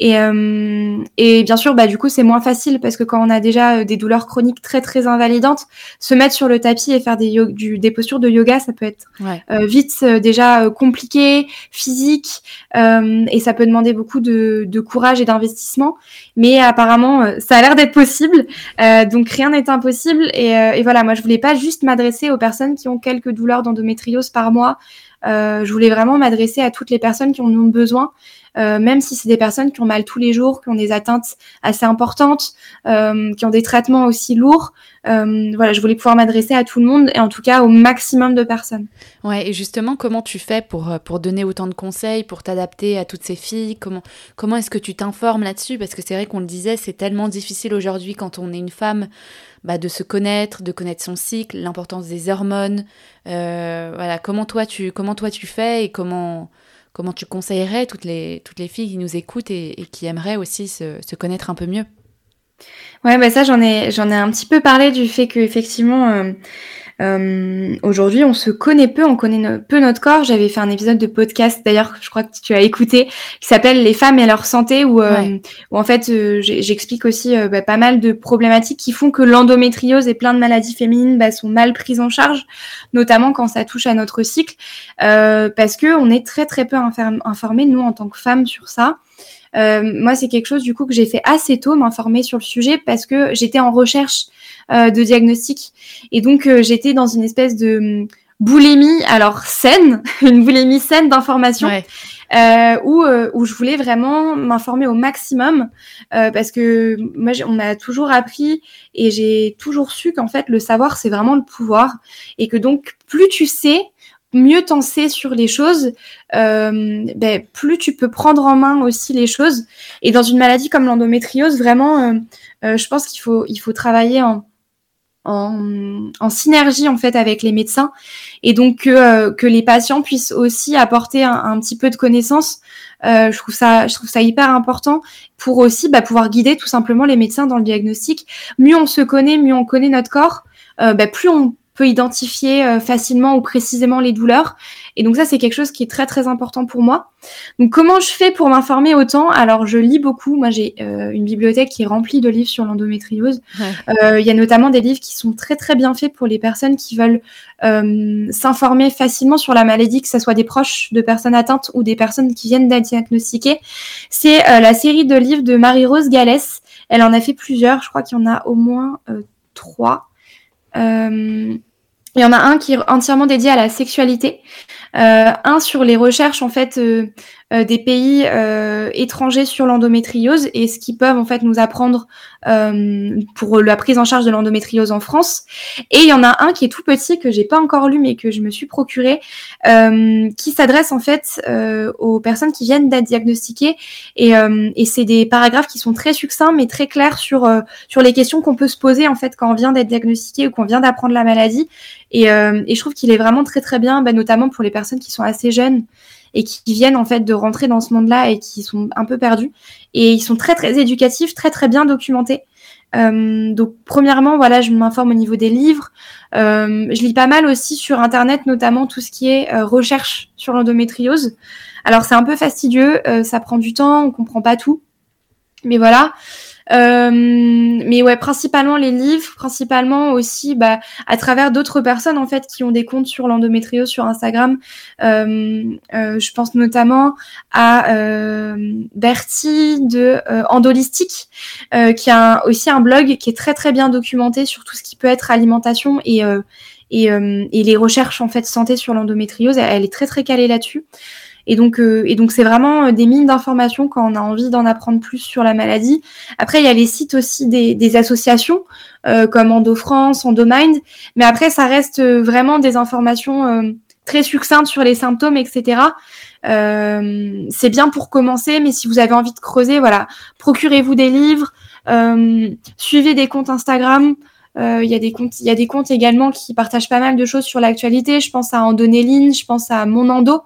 Et, euh, et bien sûr, bah, du coup, c'est moins facile parce que quand on a déjà euh, des douleurs chroniques très très invalidantes, se mettre sur le tapis et faire des, du, des postures de yoga, ça peut être ouais. euh, vite euh, déjà compliqué, physique, et ça peut demander beaucoup de, de courage et d'investissement. Mais apparemment, ça a l'air d'être possible, donc rien n'est impossible. Et, et, voilà, moi, je voulais pas juste m'adresser aux personnes qui ont quelques douleurs d'endométriose par mois. Je voulais vraiment m'adresser à toutes les personnes qui en ont besoin euh, même si c'est des personnes qui ont mal tous les jours, qui ont des atteintes assez importantes, euh, qui ont des traitements aussi lourds. Euh, voilà, je voulais pouvoir m'adresser à tout le monde et en tout cas au maximum de personnes. Ouais, et justement, comment tu fais pour, euh, pour donner autant de conseils, pour t'adapter à toutes ces filles? Comment, comment est-ce que tu t'informes là-dessus? Parce que c'est vrai qu'on le disait, c'est tellement difficile aujourd'hui quand on est une femme bah, de se connaître, de connaître son cycle, l'importance des hormones. Euh, voilà, comment toi tu comment toi tu fais et comment comment tu conseillerais toutes les, toutes les filles qui nous écoutent et, qui aimeraient aussi se, se, connaître un peu mieux? Ouais, bah ça j'en ai j'en ai un petit peu parlé du fait que effectivement euh, euh, aujourd'hui, on se connaît peu, on connaît peu notre corps. J'avais fait un épisode de podcast, d'ailleurs, je crois que tu as écouté, qui s'appelle Les femmes et leur santé, où, euh, où en fait, euh, j'explique aussi bah, pas mal de problématiques qui font que l'endométriose et plein de maladies féminines bah, sont mal prises en charge, notamment quand ça touche à notre cycle, parce que on est très très peu informés nous en tant que femmes sur ça. Euh, moi, c'est quelque chose du coup que j'ai fait assez tôt, m'informer sur le sujet parce que j'étais en recherche euh, de diagnostic et donc euh, j'étais dans une espèce de hum, boulémie, alors saine, <laughs> une boulémie saine d'information. Euh, où, où je voulais vraiment m'informer au maximum parce que moi on m'a toujours appris et j'ai toujours su qu'en fait le savoir c'est vraiment le pouvoir et que donc plus tu sais mieux t'en sais sur les choses, euh, ben, plus tu peux prendre en main aussi les choses. Et dans une maladie comme l'endométriose, vraiment, euh, euh, je pense qu'il faut, il faut travailler en, en, en, synergie en fait avec les médecins et donc que, que les patients puissent aussi apporter un, petit peu de connaissances. je trouve ça, je trouve ça hyper important pour aussi bah, pouvoir guider tout simplement les médecins dans le diagnostic. Mieux on se connaît, mieux on connaît notre corps, bah, plus on peut identifier euh, facilement ou précisément les douleurs. Et donc ça, c'est quelque chose qui est très très important pour moi. Donc comment je fais pour m'informer autant? Alors je lis beaucoup. Moi, j'ai euh, une bibliothèque qui est remplie de livres sur l'endométriose. Euh, il y a notamment des livres qui sont très très bien faits pour les personnes qui veulent s'informer facilement sur la maladie, que ce soit des proches de personnes atteintes ou des personnes qui viennent d'être diagnostiquées. C'est la série de livres de Marie-Rose Gallès. Elle en a fait plusieurs. Je crois qu'il y en a au moins trois. Euh, il y en a un qui est entièrement dédié à la sexualité, un sur les recherches en fait euh, euh, des pays euh, étrangers sur l'endométriose et ce qu'ils peuvent en fait nous apprendre euh, pour la prise en charge de l'endométriose en France. Et il y en a un qui est tout petit que j'ai pas encore lu mais que je me suis procuré, qui s'adresse en fait aux personnes qui viennent d'être diagnostiquées et, et c'est des paragraphes qui sont très succincts mais très clairs sur sur les questions qu'on peut se poser en fait quand on vient d'être diagnostiqué ou qu'on vient d'apprendre la maladie. Et, et, je trouve qu'il est vraiment très très bien, bah, notamment pour les personnes qui sont assez jeunes et qui viennent en fait de rentrer dans ce monde-là et qui sont un peu perdus. Et ils sont très très éducatifs, très très bien documentés. Euh, donc premièrement, voilà, je m'informe au niveau des livres. Euh, je lis pas mal aussi sur Internet, notamment tout ce qui est euh, recherche sur l'endométriose. Alors c'est un peu fastidieux, euh, ça prend du temps, on comprend pas tout. Mais voilà, euh, mais ouais, principalement les livres, principalement aussi bah, à travers d'autres personnes en fait qui ont des comptes sur l'endométriose sur Instagram. Euh, euh, je pense notamment à Bertie de Endolistique, qui a aussi un blog qui est très très bien documenté sur tout ce qui peut être alimentation et et, et, les recherches en fait santé sur l'endométriose. Elle, est très très calée là-dessus. Et donc, euh, et donc c'est vraiment euh, des mines d'informations quand on a envie d'en apprendre plus sur la maladie. Après, il y a les sites aussi des, des associations euh, comme EndoFrance, EndoMind, mais après, ça reste vraiment des informations très succinctes sur les symptômes, etc. Euh, c'est bien pour commencer, mais si vous avez envie de creuser, voilà, procurez-vous des livres, euh, suivez des comptes Instagram. Il y a des comptes, y a des comptes également qui partagent pas mal de choses sur l'actualité. Je pense à Endonéline, je pense à Mon Endo. Euh,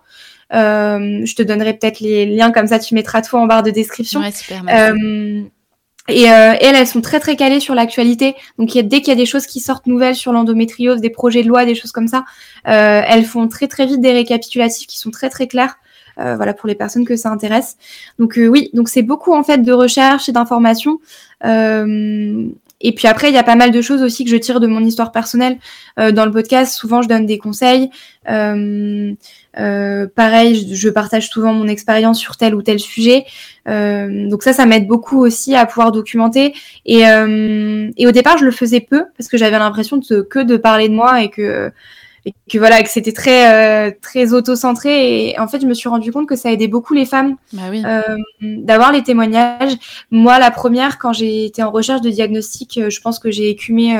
je te donnerai peut-être les liens comme ça, tu mettras tout en barre de description. Ouais, super, euh, et, euh, elles, elles sont très très calées sur l'actualité. Donc dès qu'il y a des choses qui sortent nouvelles sur l'endométriose, des projets de loi, des choses comme ça, euh, elles font très très vite des récapitulatifs qui sont très très clairs. Euh, voilà pour les personnes que ça intéresse. Donc euh, oui, donc c'est beaucoup en fait de recherche et d'information. Euh, et puis après, il y a pas mal de choses aussi que je tire de mon histoire personnelle. Euh, dans le podcast, souvent, je donne des conseils. Euh, euh, pareil, je, partage souvent mon expérience sur tel ou tel sujet. donc ça, ça m'aide beaucoup aussi à pouvoir documenter. Et, au départ, je le faisais peu parce que j'avais l'impression que de parler de moi et que et que voilà que c'était très euh, très auto-centré et en fait je me suis rendu compte que ça aidait beaucoup les femmes bah oui. euh, d'avoir les témoignages moi la première quand j'ai été en recherche de diagnostic euh, je pense que j'ai écumé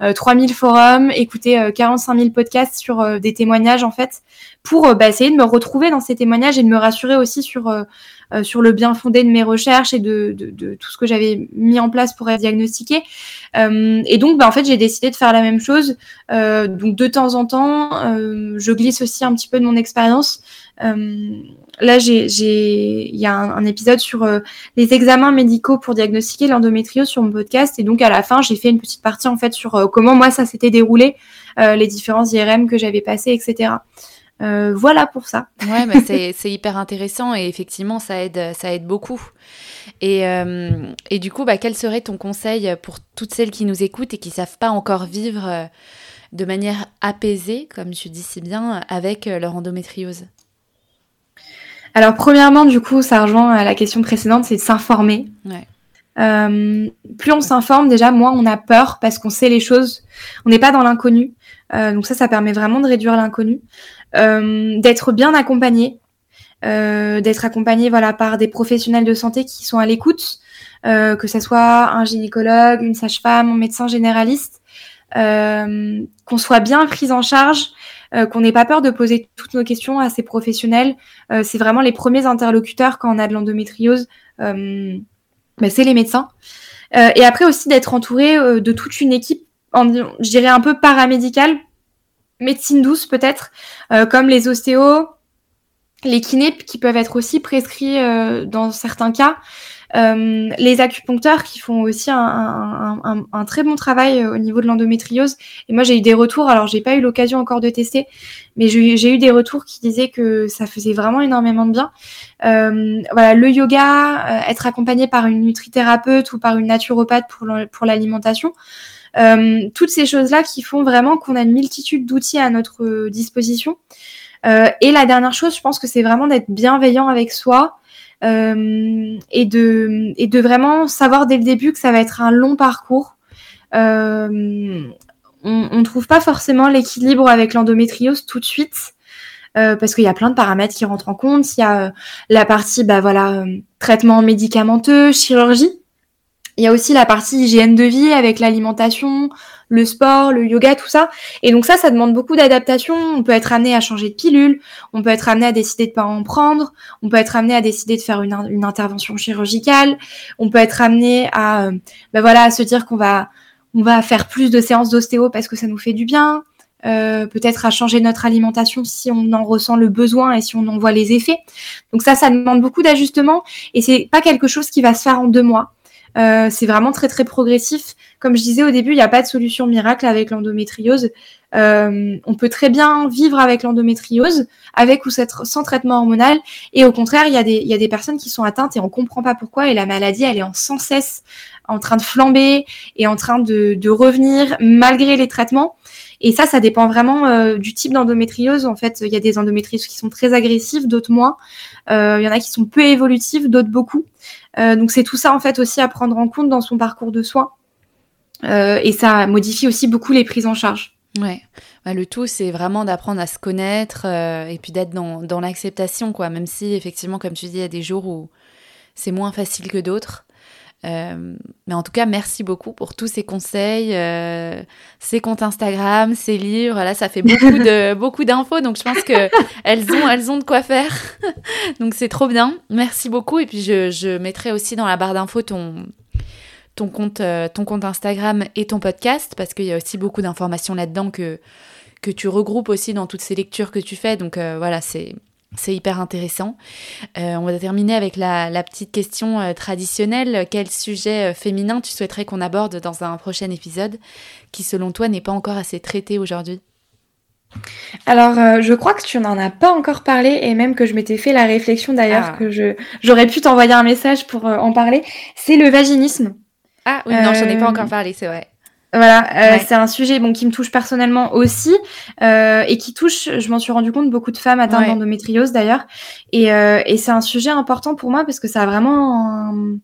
euh, 3000 euh, forums écouté 45 000 podcasts sur des témoignages en fait pour bah, essayer de me retrouver dans ces témoignages et de me rassurer aussi sur sur le bien fondé de mes recherches et de, tout ce que j'avais mis en place pour être diagnostiquée. et donc, bah, en fait, j'ai décidé de faire la même chose. donc, de temps en temps, je glisse aussi un petit peu de mon expérience. là, j'ai, il y a un, épisode sur les examens médicaux pour diagnostiquer l'endométriose sur mon podcast. Et donc, à la fin, j'ai fait une petite partie en fait sur comment moi ça s'était déroulé, les différents IRM que j'avais passés, etc. Euh, voilà pour ça. Ouais, mais <laughs> c'est hyper intéressant et effectivement, ça aide, ça aide beaucoup. Et, euh, et du coup, bah, quel serait ton conseil pour toutes celles qui nous écoutent et qui ne savent pas encore vivre euh, de manière apaisée, comme tu dis si bien, avec leur endométriose? Alors, premièrement, du coup, ça rejoint à la question précédente, c'est de s'informer. plus on s'informe, déjà, moins on a peur parce qu'on sait les choses. On n'est pas dans l'inconnu. Donc ça, ça permet vraiment de réduire l'inconnu. Euh, d'être bien accompagné, euh, d'être accompagné voilà par des professionnels de santé qui sont à l'écoute, euh, que ce soit un gynécologue, une sage-femme, un médecin généraliste, qu'on soit bien pris en charge, qu'on n'ait pas peur de poser toutes nos questions à ces professionnels. c'est vraiment les premiers interlocuteurs quand on a de l'endométriose. Ben, c'est les médecins. et après aussi d'être entouré de toute une équipe, je dirais un peu paramédicale, médecine douce peut-être, euh, comme les ostéos, les kinés qui peuvent être aussi prescrits euh, dans certains cas, euh, les acupuncteurs qui font aussi un, très bon travail au niveau de l'endométriose. Et moi, j'ai eu des retours, alors j'ai pas eu l'occasion encore de tester, mais j'ai eu des retours qui disaient que ça faisait vraiment énormément de bien. voilà, le yoga, être accompagné par une nutrithérapeute ou par une naturopathe pour l'alimentation. Toutes ces choses-là qui font vraiment qu'on a une multitude d'outils à notre euh, disposition. Euh, et la dernière chose, je pense que c'est vraiment d'être bienveillant avec soi et, de, et de vraiment savoir dès le début que ça va être un long parcours. on ne trouve pas forcément l'équilibre avec l'endométriose tout de suite. parce qu'il y a plein de paramètres qui rentrent en compte. Il y a la partie bah, voilà, traitement médicamenteux, chirurgie, il y a aussi la partie hygiène de vie avec l'alimentation, le sport, le yoga, tout ça. Et donc ça, ça demande beaucoup d'adaptation. On peut être amené à changer de pilule, on peut être amené à décider de pas en prendre, on peut être amené à décider de faire une, intervention chirurgicale, on peut être amené à, euh, ben voilà, à se dire qu'on va, on va faire plus de séances d'ostéo parce que ça nous fait du bien. Euh, peut-être à changer notre alimentation si on en ressent le besoin et si on en voit les effets. Donc ça, ça demande beaucoup d'ajustements et c'est pas quelque chose qui va se faire en deux mois. Euh, c'est vraiment très très progressif. Comme je disais au début, il n'y a pas de solution miracle avec l'endométriose. Euh, on peut très bien vivre avec l'endométriose, avec ou sans traitement hormonal. Et au contraire, il y, a des, y a des personnes qui sont atteintes et on comprend pas pourquoi. Et la maladie, elle est en sans cesse en train de flamber et en train de, revenir malgré les traitements. Et ça, ça dépend vraiment euh, du type d'endométriose. En fait, il y a des endométrioses qui sont très agressives, d'autres moins. Euh, il y en a qui sont peu évolutives, d'autres beaucoup. Euh, donc c'est tout ça en fait aussi à prendre en compte dans son parcours de soins. et ça modifie aussi beaucoup les prises en charge. Ouais. le tout, c'est vraiment d'apprendre à se connaître et puis d'être dans, dans l'acceptation, quoi. Même si, effectivement, comme tu dis, il y a des jours où c'est moins facile que d'autres. Euh, mais en tout cas, merci beaucoup pour tous ces conseils, euh, ces comptes Instagram, ces livres. Là, ça fait beaucoup de <laughs> beaucoup d'infos, donc je pense que elles ont elles ont de quoi faire. <laughs> donc c'est trop bien. Merci beaucoup. Et puis je, je mettrai aussi dans la barre d'infos ton ton compte euh, ton compte Instagram et ton podcast parce qu'il y a aussi beaucoup d'informations là-dedans que que tu regroupes aussi dans toutes ces lectures que tu fais. Donc voilà, c'est c'est hyper intéressant. Euh, on va terminer avec la, petite question euh, traditionnelle. Quel sujet euh, féminin tu souhaiterais qu'on aborde dans un prochain épisode qui, selon toi, n'est pas encore assez traité aujourd'hui? Alors, je crois que tu n'en as pas encore parlé et même que je m'étais fait la réflexion d'ailleurs ah. que je j'aurais pu t'envoyer un message pour en parler. C'est le vaginisme. Ah oui, non, je n'en ai pas encore parlé, c'est vrai. Voilà, euh, c'est un sujet bon, qui me touche personnellement aussi euh, et qui touche, je m'en suis rendu compte, beaucoup de femmes atteintes d'endométriose d'ailleurs. Et, euh, et c'est un sujet important pour moi parce que ça a vraiment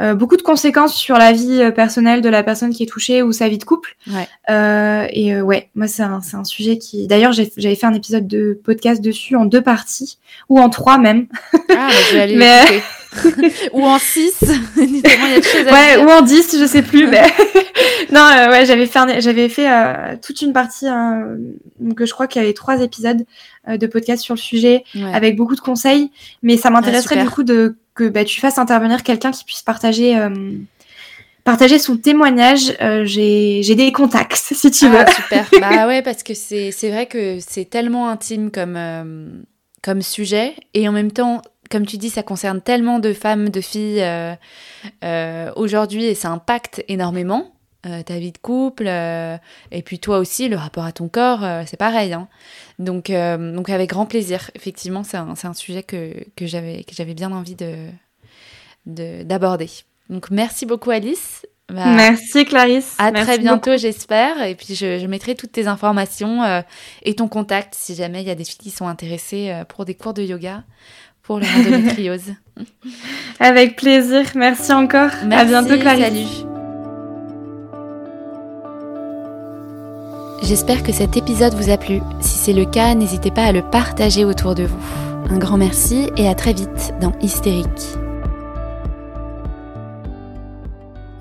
euh, beaucoup de conséquences sur la vie euh, personnelle de la personne qui est touchée ou sa vie de couple. Ouais. Euh, et euh, ouais, moi c'est un, un, sujet qui. D'ailleurs, j'avais fait un épisode de podcast dessus en deux parties ou en trois même. Ah, bah, je vais aller <laughs> mais... <laughs> ou en six. <laughs> il y a des choses à ouais, ou en dix, je sais plus. mais... <laughs> non, ouais, j'avais fait, j'avais fait toute une partie. donc je crois qu'il y avait trois épisodes de podcasts sur le sujet, avec beaucoup de conseils. Mais ça m'intéresserait du coup de que bah, tu fasses intervenir quelqu'un qui puisse partager partager son témoignage. Euh, j'ai des contacts, si tu ah, veux. Super. bah ouais, parce que c'est vrai que c'est tellement intime comme, euh, comme sujet. Et en même temps, comme tu dis, ça concerne tellement de femmes, de filles euh, aujourd'hui et ça impacte énormément. ta vie de couple, et puis toi aussi, le rapport à ton corps, c'est pareil. Hein. Donc, donc avec grand plaisir. Effectivement, c'est un, un, sujet que, que j'avais bien envie d'aborder. De, donc merci beaucoup Alice. Bah, merci Clarisse. À très bientôt j'espère. Et puis je, mettrai toutes tes informations euh, et ton contact si jamais il y a des filles qui sont intéressées euh, pour des cours de yoga pour l'endométriose. <laughs> Avec plaisir. Merci encore. à bientôt Clarisse. Salut. J'espère que cet épisode vous a plu. Si c'est le cas, n'hésitez pas à le partager autour de vous. Un grand merci et à très vite dans Hystérique.